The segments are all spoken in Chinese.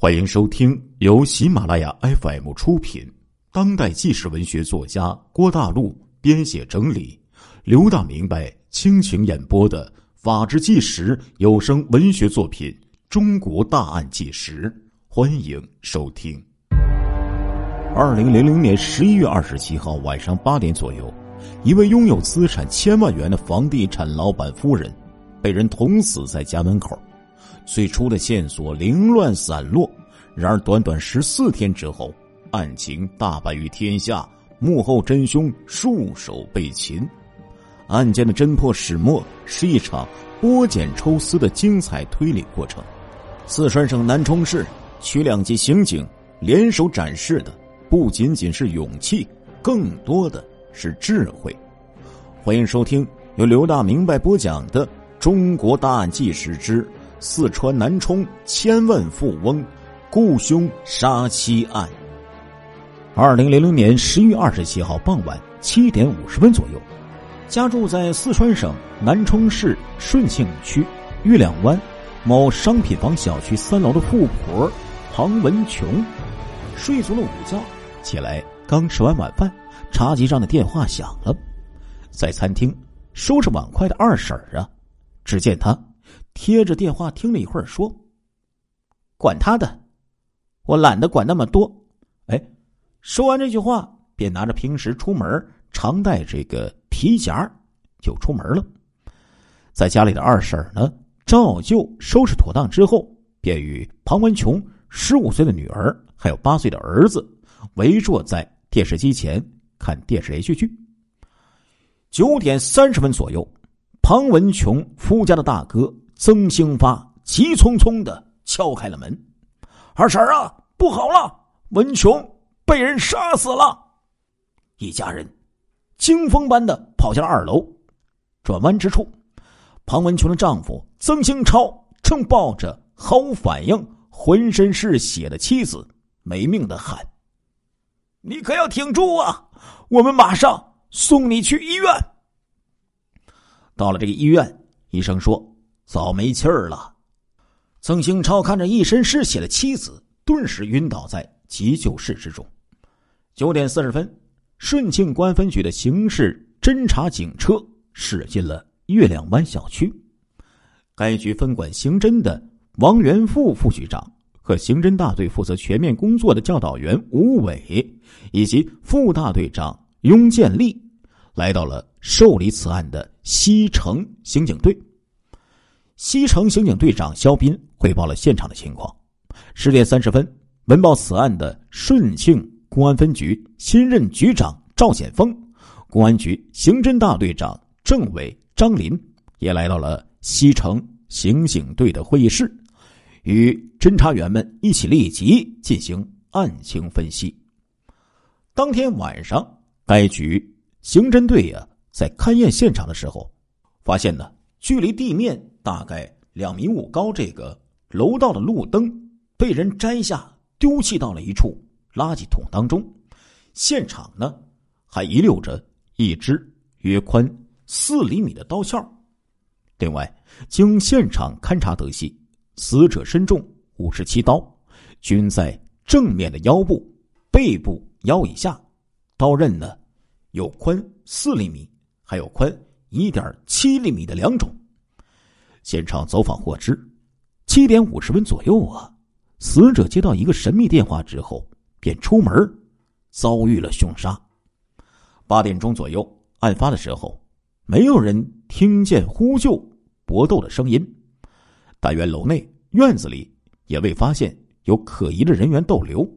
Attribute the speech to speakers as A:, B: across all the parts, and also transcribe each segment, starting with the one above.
A: 欢迎收听由喜马拉雅 FM 出品、当代纪实文学作家郭大陆编写整理、刘大明白倾情演播的《法制纪实》有声文学作品《中国大案纪实》，欢迎收听。二零零零年十一月二十七号晚上八点左右，一位拥有资产千万元的房地产老板夫人被人捅死在家门口。最初的线索凌乱散落，然而短短十四天之后，案情大白于天下，幕后真凶束手被擒。案件的侦破始末是一场剥茧抽丝的精彩推理过程。四川省南充市区两级刑警联手展示的不仅仅是勇气，更多的是智慧。欢迎收听由刘大明白播讲的《中国大案纪实之》。四川南充千万富翁雇凶杀妻案。二零零零年十一月二十七号傍晚七点五十分左右，家住在四川省南充市顺庆区月亮湾某商品房小区三楼的富婆庞文琼，睡足了午觉，起来刚吃完晚饭，茶几上的电话响了，在餐厅收拾碗筷的二婶儿啊，只见她。贴着电话听了一会儿，说：“管他的，我懒得管那么多。”哎，说完这句话，便拿着平时出门常带这个皮夹就出门了。在家里的二婶呢，照旧收拾妥当之后，便与庞文琼十五岁的女儿还有八岁的儿子围坐在电视机前看电视连续剧。九点三十分左右，庞文琼夫家的大哥。曾兴发急匆匆的敲开了门：“二婶啊，不好了，文琼被人杀死了！”一家人惊风般的跑下了二楼。转弯之处，庞文琼的丈夫曾兴超正抱着毫无反应、浑身是血的妻子，没命的喊：“你可要挺住啊！我们马上送你去医院。”到了这个医院，医生说。早没气儿了，曾兴超看着一身是血的妻子，顿时晕倒在急救室之中。九点四十分，顺庆公安分局的刑事侦查警车驶进了月亮湾小区。该局分管刑侦的王元富副局长和刑侦大队负责全面工作的教导员吴伟，以及副大队长雍建立，来到了受理此案的西城刑警队。西城刑警队长肖斌汇报了现场的情况。十点三十分，闻报此案的顺庆公安分局新任局长赵显峰、公安局刑侦大队长政委、张林也来到了西城刑警队的会议室，与侦查员们一起立即进行案情分析。当天晚上，该局刑侦队呀在勘验现场的时候，发现呢，距离地面。大概两米五高，这个楼道的路灯被人摘下，丢弃到了一处垃圾桶当中。现场呢，还遗留着一支约宽四厘米的刀鞘。另外，经现场勘查得悉，死者身中五十七刀，均在正面的腰部、背部、腰以下。刀刃呢，有宽四厘米，还有宽一点七厘米的两种。现场走访获知，七点五十分左右啊，死者接到一个神秘电话之后，便出门，遭遇了凶杀。八点钟左右，案发的时候，没有人听见呼救搏斗的声音。但愿楼内院子里也未发现有可疑的人员逗留。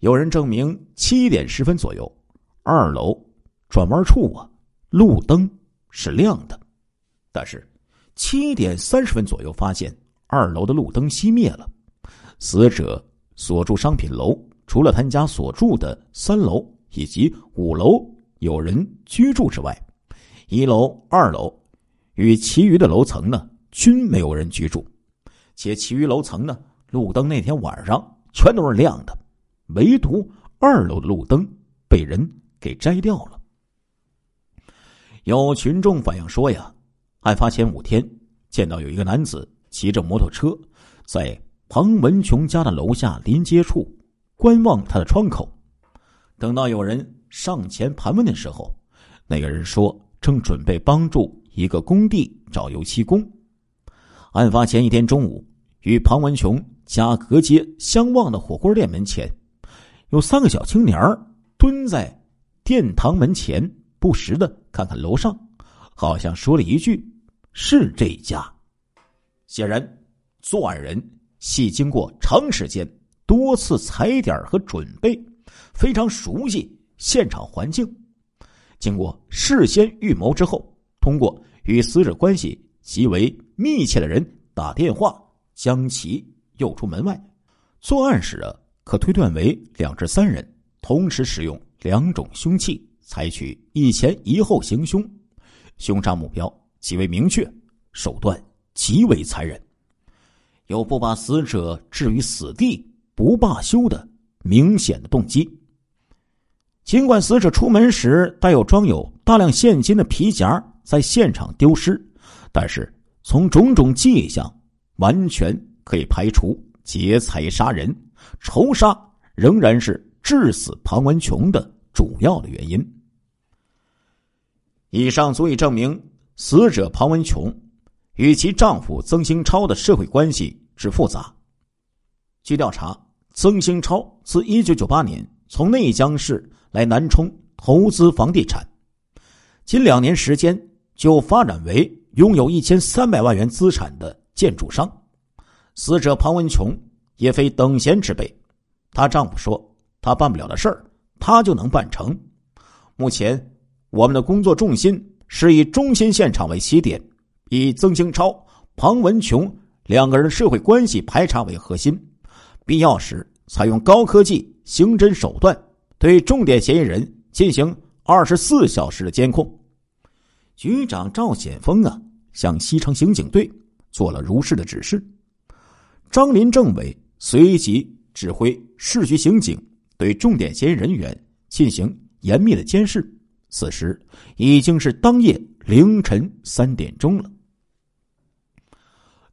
A: 有人证明，七点十分左右，二楼转弯处啊，路灯是亮的，但是。七点三十分左右，发现二楼的路灯熄灭了。死者所住商品楼，除了他家所住的三楼以及五楼有人居住之外，一楼、二楼与其余的楼层呢，均没有人居住。且其余楼层呢，路灯那天晚上全都是亮的，唯独二楼的路灯被人给摘掉了。有群众反映说呀。案发前五天，见到有一个男子骑着摩托车，在庞文琼家的楼下临街处，观望他的窗口。等到有人上前盘问的时候，那个人说正准备帮助一个工地找油漆工。案发前一天中午，与庞文琼家隔街相望的火锅店门前，有三个小青年蹲在殿堂门前，不时的看看楼上，好像说了一句：“是这家。”显然，作案人系经过长时间、多次踩点和准备，非常熟悉现场环境。经过事先预谋之后，通过与死者关系极为密切的人打电话将其诱出门外。作案时啊，可推断为两至三人同时使用两种凶器，采取一前一后行凶，凶杀目标极为明确，手段。极为残忍，有不把死者置于死地不罢休的明显的动机。尽管死者出门时带有装有大量现金的皮夹在现场丢失，但是从种种迹象，完全可以排除劫财杀人、仇杀仍然是致死庞文琼的主要的原因。以上足以证明死者庞文琼。与其丈夫曾兴超的社会关系之复杂。据调查，曾兴超自一九九八年从内江市来南充投资房地产，仅两年时间就发展为拥有一千三百万元资产的建筑商。死者庞文琼也非等闲之辈，她丈夫说：“她办不了的事儿，她就能办成。”目前，我们的工作重心是以中心现场为起点。以曾兴超、庞文琼两个人社会关系排查为核心，必要时采用高科技刑侦手段，对重点嫌疑人进行二十四小时的监控。局长赵显峰啊，向西城刑警队做了如是的指示。张林政委随即指挥市局刑警对重点嫌疑人员进行严密的监视。此时已经是当夜凌晨三点钟了。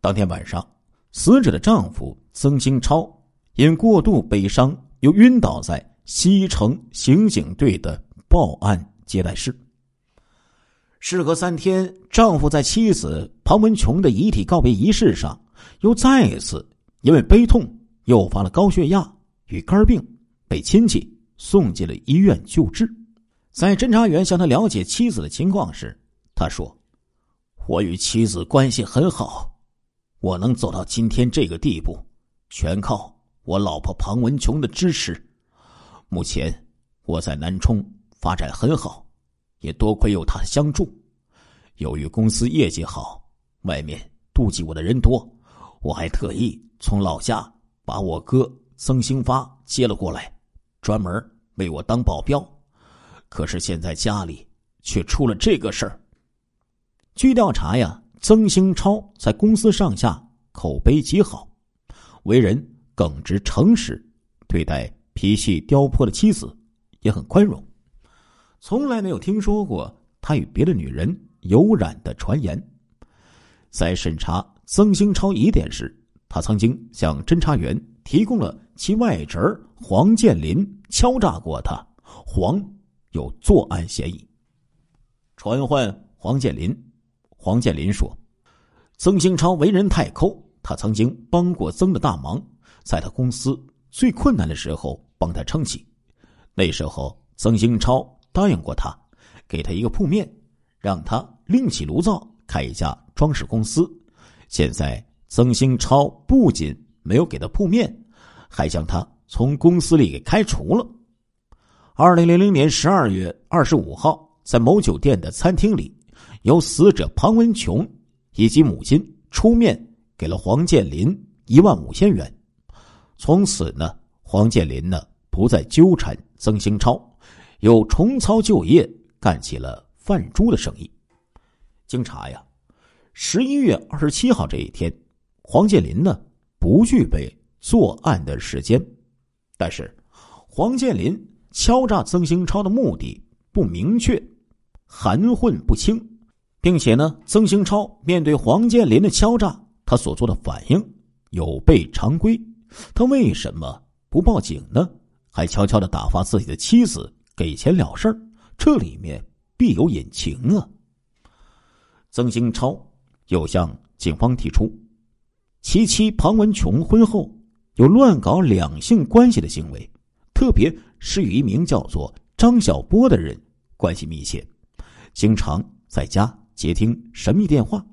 A: 当天晚上，死者的丈夫曾兴超因过度悲伤，又晕倒在西城刑警队的报案接待室。事隔三天，丈夫在妻子庞文琼的遗体告别仪式上，又再一次因为悲痛诱发了高血压与肝病，被亲戚送进了医院救治。在侦查员向他了解妻子的情况时，他说：“我与妻子关系很好。”我能走到今天这个地步，全靠我老婆庞文琼的支持。目前我在南充发展很好，也多亏有她相助。由于公司业绩好，外面妒忌我的人多，我还特意从老家把我哥曾兴发接了过来，专门为我当保镖。可是现在家里却出了这个事儿。据调查呀。曾兴超在公司上下口碑极好，为人耿直诚实，对待脾气刁泼的妻子也很宽容，从来没有听说过他与别的女人有染的传言。在审查曾兴超疑点时，他曾经向侦查员提供了其外侄黄建林敲诈过他，黄有作案嫌疑。传唤黄建林。黄建林说：“曾兴超为人太抠，他曾经帮过曾的大忙，在他公司最困难的时候帮他撑起。那时候，曾兴超答应过他，给他一个铺面，让他另起炉灶开一家装饰公司。现在，曾兴超不仅没有给他铺面，还将他从公司里给开除了。二零零零年十二月二十五号，在某酒店的餐厅里。”由死者庞文琼以及母亲出面给了黄建林一万五千元，从此呢，黄建林呢不再纠缠曾兴超，又重操旧业，干起了贩猪的生意。经查呀，十一月二十七号这一天，黄建林呢不具备作案的时间，但是黄建林敲诈曾兴超的目的不明确，含混不清。并且呢，曾兴超面对黄建林的敲诈，他所做的反应有悖常规，他为什么不报警呢？还悄悄的打发自己的妻子给钱了事儿？这里面必有隐情啊！曾兴超又向警方提出，其妻庞文琼婚后有乱搞两性关系的行为，特别是与一名叫做张小波的人关系密切，经常在家接听神秘电话。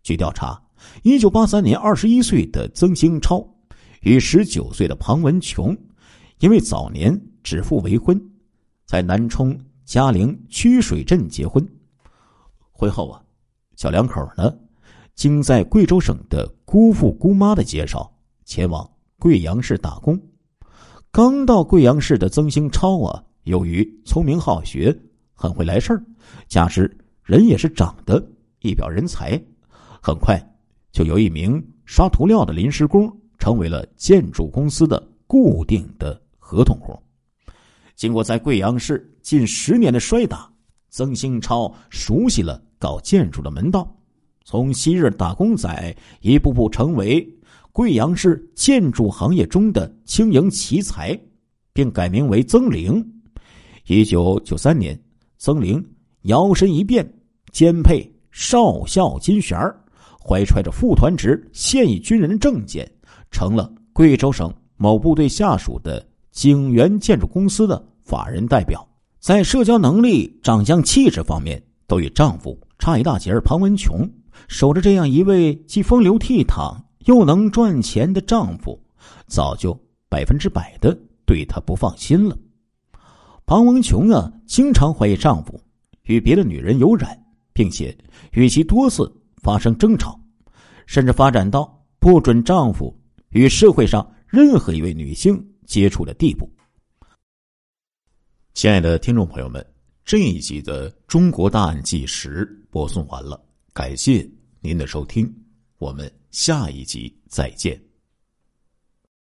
A: 据调查，一九八三年，二十一岁的曾兴超与十九岁的庞文琼，因为早年指腹为婚，在南充嘉陵曲水镇结婚。婚后啊，小两口呢，经在贵州省的姑父姑妈的介绍，前往贵阳市打工。刚到贵阳市的曾兴超啊，由于聪明好学，很会来事儿，加之人也是长得一表人才。很快，就由一名刷涂料的临时工成为了建筑公司的固定的合同工。经过在贵阳市近十年的摔打，曾兴超熟悉了搞建筑的门道，从昔日打工仔一步步成为贵阳市建筑行业中的轻盈奇才，并改名为曾玲。一九九三年，曾玲摇身一变，兼配少校金旋儿。怀揣着副团职现役军人证件，成了贵州省某部队下属的景源建筑公司的法人代表。在社交能力、长相、气质方面，都与丈夫差一大截儿庞文琼守着这样一位既风流倜傥又能赚钱的丈夫，早就百分之百的对她不放心了。庞文琼啊，经常怀疑丈夫与别的女人有染，并且与其多次。发生争吵，甚至发展到不准丈夫与社会上任何一位女性接触的地步。亲爱的听众朋友们，这一集的《中国大案纪实》播送完了，感谢您的收听，我们下一集再见。